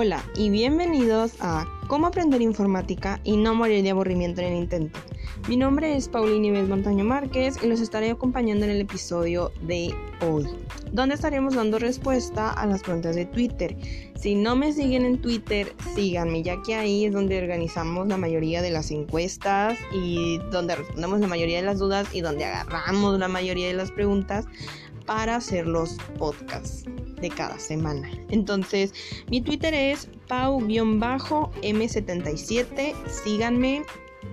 Hola y bienvenidos a Cómo aprender informática y no morir de aburrimiento en el intento. Mi nombre es Paulina Ives Montaño Márquez y los estaré acompañando en el episodio de hoy, donde estaremos dando respuesta a las preguntas de Twitter. Si no me siguen en Twitter, síganme, ya que ahí es donde organizamos la mayoría de las encuestas y donde respondemos la mayoría de las dudas y donde agarramos la mayoría de las preguntas para hacer los podcasts de cada semana. Entonces, mi Twitter es pau-m77. Síganme,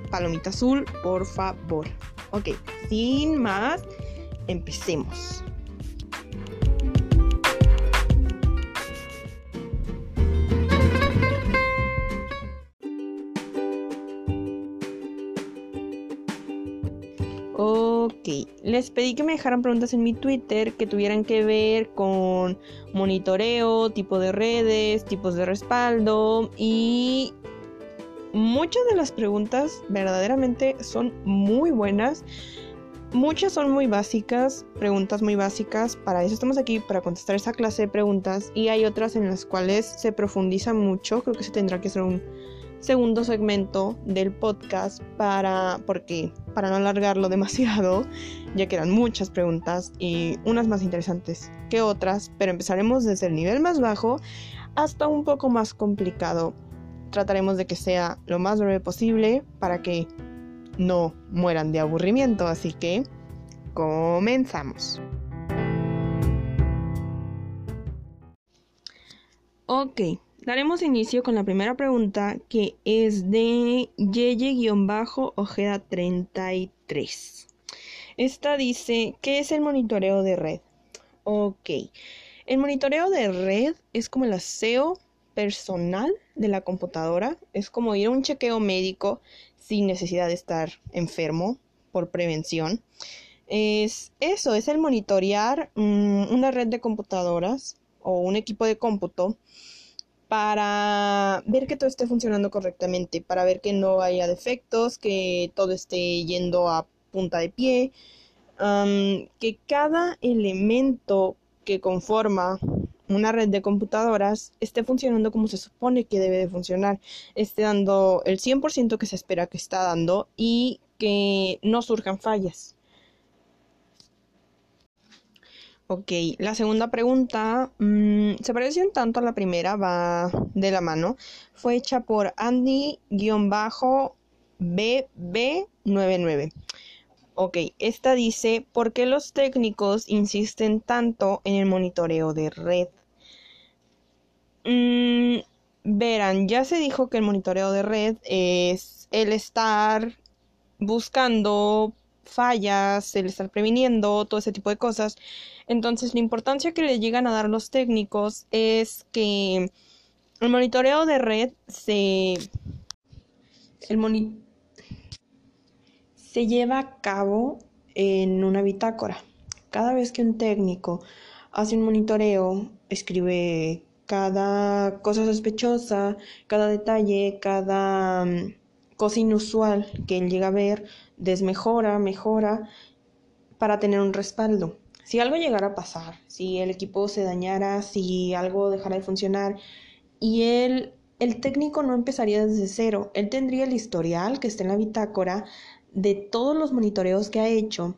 palomita azul, por favor. Ok, sin más, empecemos. Les pedí que me dejaran preguntas en mi Twitter que tuvieran que ver con monitoreo, tipo de redes, tipos de respaldo y muchas de las preguntas verdaderamente son muy buenas. Muchas son muy básicas, preguntas muy básicas. Para eso estamos aquí, para contestar esa clase de preguntas. Y hay otras en las cuales se profundiza mucho. Creo que se tendrá que hacer un segundo segmento del podcast para porque para no alargarlo demasiado, ya que eran muchas preguntas y unas más interesantes que otras, pero empezaremos desde el nivel más bajo hasta un poco más complicado. Trataremos de que sea lo más breve posible para que no mueran de aburrimiento, así que comenzamos. Ok, Daremos inicio con la primera pregunta que es de Yeye-Ojeda 33. Esta dice, ¿qué es el monitoreo de red? Ok, el monitoreo de red es como el aseo personal de la computadora, es como ir a un chequeo médico sin necesidad de estar enfermo por prevención. Es eso, es el monitorear mm, una red de computadoras o un equipo de cómputo para ver que todo esté funcionando correctamente, para ver que no haya defectos, que todo esté yendo a punta de pie, que cada elemento que conforma una red de computadoras esté funcionando como se supone que debe de funcionar, esté dando el 100% que se espera que está dando y que no surjan fallas. Ok, la segunda pregunta mm, se parece un tanto a la primera, va de la mano. Fue hecha por Andy-BB99. Ok, esta dice, ¿por qué los técnicos insisten tanto en el monitoreo de red? Mm, verán, ya se dijo que el monitoreo de red es el estar buscando fallas, el estar previniendo, todo ese tipo de cosas. Entonces, la importancia que le llegan a dar los técnicos es que el monitoreo de red se, el se lleva a cabo en una bitácora. Cada vez que un técnico hace un monitoreo, escribe cada cosa sospechosa, cada detalle, cada cosa inusual que él llega a ver, desmejora, mejora para tener un respaldo. Si algo llegara a pasar, si el equipo se dañara, si algo dejara de funcionar y él, el técnico no empezaría desde cero, él tendría el historial que está en la bitácora de todos los monitoreos que ha hecho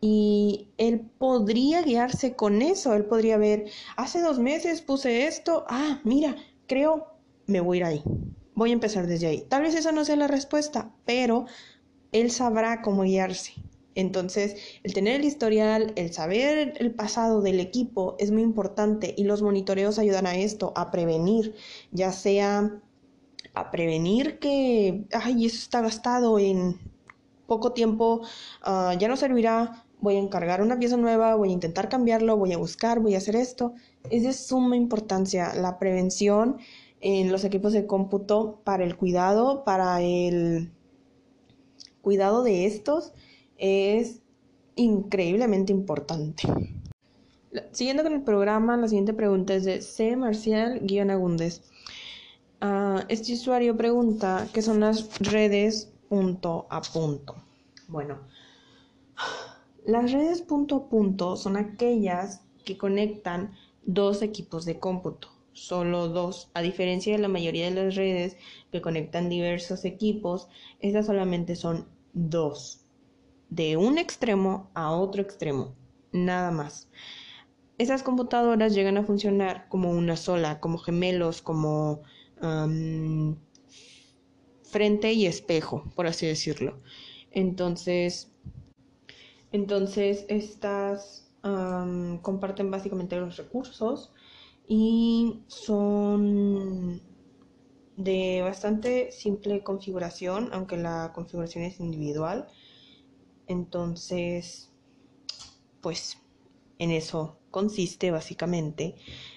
y él podría guiarse con eso, él podría ver, hace dos meses puse esto, ah, mira, creo, me voy a ir ahí, voy a empezar desde ahí. Tal vez esa no sea la respuesta, pero él sabrá cómo guiarse. Entonces, el tener el historial, el saber el pasado del equipo es muy importante y los monitoreos ayudan a esto, a prevenir, ya sea a prevenir que, ay, eso está gastado en poco tiempo, ah, ya no servirá, voy a encargar una pieza nueva, voy a intentar cambiarlo, voy a buscar, voy a hacer esto. Es de suma importancia la prevención en los equipos de cómputo para el cuidado, para el cuidado de estos es increíblemente importante. Siguiendo con el programa, la siguiente pregunta es de C. Marcial-Agúndez. Ah, este usuario pregunta qué son las redes punto a punto. Bueno, las redes punto a punto son aquellas que conectan dos equipos de cómputo solo dos. A diferencia de la mayoría de las redes que conectan diversos equipos, estas solamente son dos. De un extremo a otro extremo. Nada más. Esas computadoras llegan a funcionar como una sola, como gemelos, como frente y espejo, por así decirlo. Entonces, entonces estas comparten básicamente los recursos y son de bastante simple configuración, aunque la configuración es individual. Entonces, pues en eso consiste básicamente.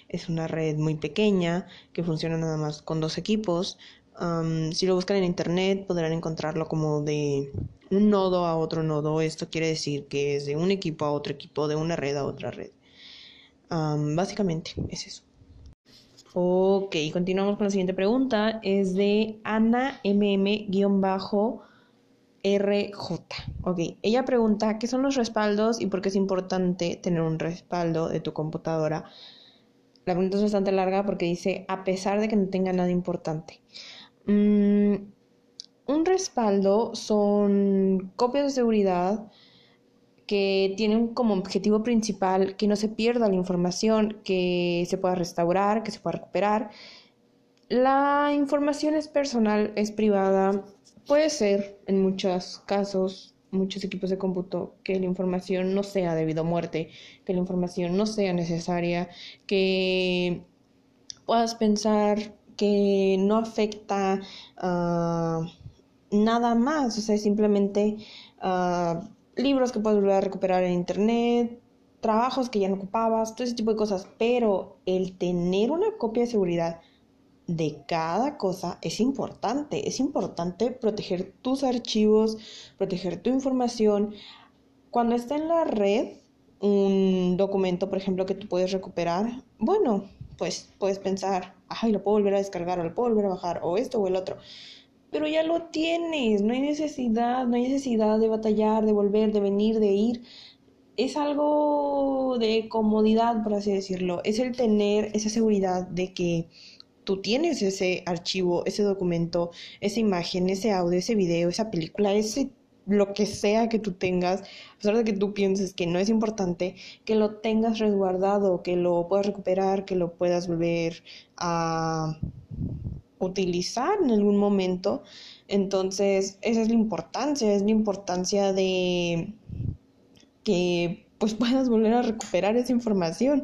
Es una red muy pequeña que funciona nada más con dos equipos. si lo buscan en internet podrán encontrarlo como de un nodo a otro nodo. Esto quiere decir que es de un equipo a otro equipo, de una red a otra red. Básicamente es eso. Ok, continuamos con la siguiente pregunta. Es de Ana MM-RJ. Ok, ella pregunta qué son los respaldos y por qué es importante tener un respaldo de tu computadora. La pregunta es bastante larga porque dice a pesar de que no tenga nada importante. Mm, un respaldo son copias de seguridad que tienen como objetivo principal que no se pierda la información, que se pueda restaurar, que se pueda recuperar. La información es personal, es privada. Puede ser, en muchos casos, muchos equipos de cómputo, que la información no sea debido a muerte, que la información no sea necesaria, que puedas pensar que no afecta a nada más, o sea, simplemente uh, libros que puedes volver a recuperar en internet, trabajos que ya no ocupabas, todo ese tipo de cosas, pero el tener una copia de seguridad de cada cosa es importante, es importante proteger tus archivos, proteger tu información. Cuando está en la red, un documento, por ejemplo, que tú puedes recuperar, bueno, pues puedes pensar, ay, lo puedo volver a descargar o lo puedo volver a bajar o esto o el otro pero ya lo tienes, no hay necesidad, no hay necesidad de batallar, de volver, de venir, de ir. Es algo de comodidad, por así decirlo. Es el tener esa seguridad de que tú tienes ese archivo, ese documento, esa imagen, ese audio, ese video, esa película, ese lo que sea que tú tengas, a pesar de que tú pienses que no es importante, que lo tengas resguardado, que lo puedas recuperar, que lo puedas volver a utilizar en algún momento. Entonces, esa es la importancia, es la importancia de que pues puedas volver a recuperar esa información.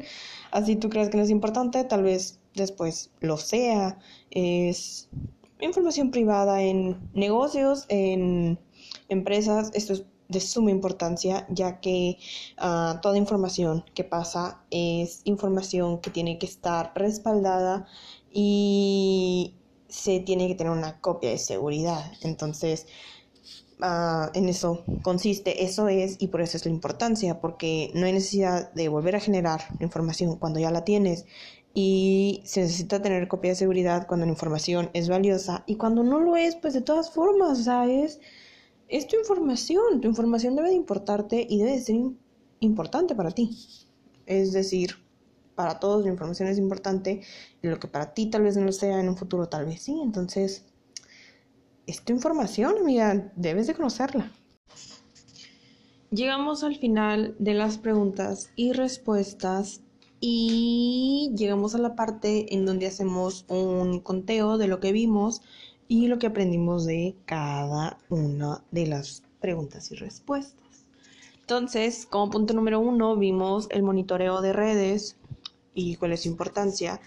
Así tú crees que no es importante, tal vez después lo sea. Es información privada en negocios, en empresas. Esto es de suma importancia ya que ah, toda información que pasa es información que tiene que estar respaldada y se tiene que tener una copia de seguridad. Entonces, ah, en eso consiste, eso es, y por eso es la importancia, porque no hay necesidad de volver a generar información cuando ya la tienes y se necesita tener copia de seguridad cuando la información es valiosa y cuando no lo es, pues de todas formas, o sea, es, tu información, tu información debe de importarte y debe de ser importante para ti. Es decir, para todos la información es importante y lo que para ti tal vez no lo sea en un futuro tal vez sí. Entonces, es tu información, amiga, debes de conocerla. Llegamos al final de las preguntas y respuestas y llegamos a la parte en donde hacemos un conteo de lo que vimos y lo que aprendimos de cada una de las preguntas y respuestas. Entonces, como punto número uno, vimos el monitoreo de redes, y cuál es su importancia,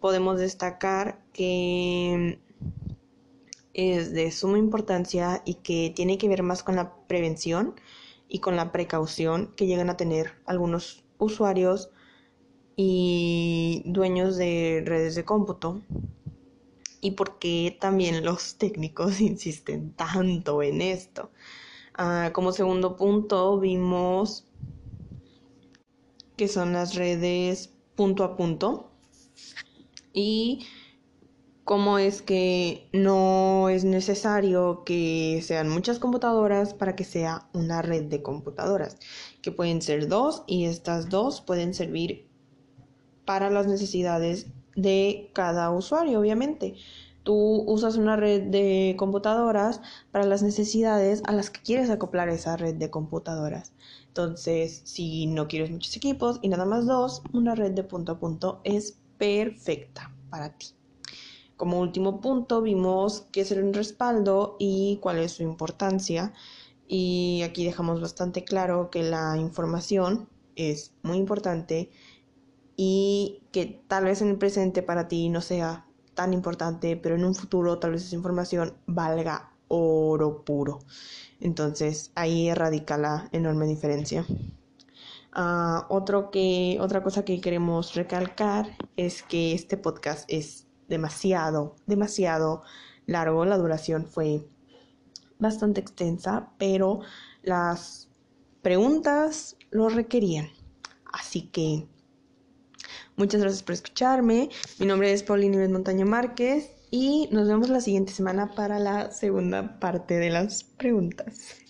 podemos destacar que es de suma importancia y que tiene que ver más con la prevención y con la precaución que llegan a tener algunos usuarios y dueños de redes de cómputo y por qué también los técnicos insisten tanto en esto. Ah, como segundo punto vimos que son las redes punto a punto y cómo es que no es necesario que sean muchas computadoras para que sea una red de computadoras, que pueden ser dos y estas dos pueden servir para las necesidades de cada usuario, obviamente. Tú usas una red de computadoras para las necesidades a las que quieres acoplar esa red de computadoras. Entonces, si no quieres muchos equipos y nada más dos, una red de punto a punto es perfecta para ti. Como último punto, vimos qué es el respaldo y cuál es su importancia. Y aquí dejamos bastante claro que la información es muy importante y que tal vez en el presente para ti no sea tan importante, pero en un futuro tal vez esa información valga oro puro. Entonces ahí radica la enorme diferencia. Ah, otro que, otra cosa que queremos recalcar es que este podcast es demasiado, demasiado largo. La duración fue bastante extensa, pero las preguntas lo requerían. Así que muchas gracias por escucharme. Mi nombre es Paulina Montaña Márquez y nos vemos la siguiente semana para la segunda parte de las preguntas.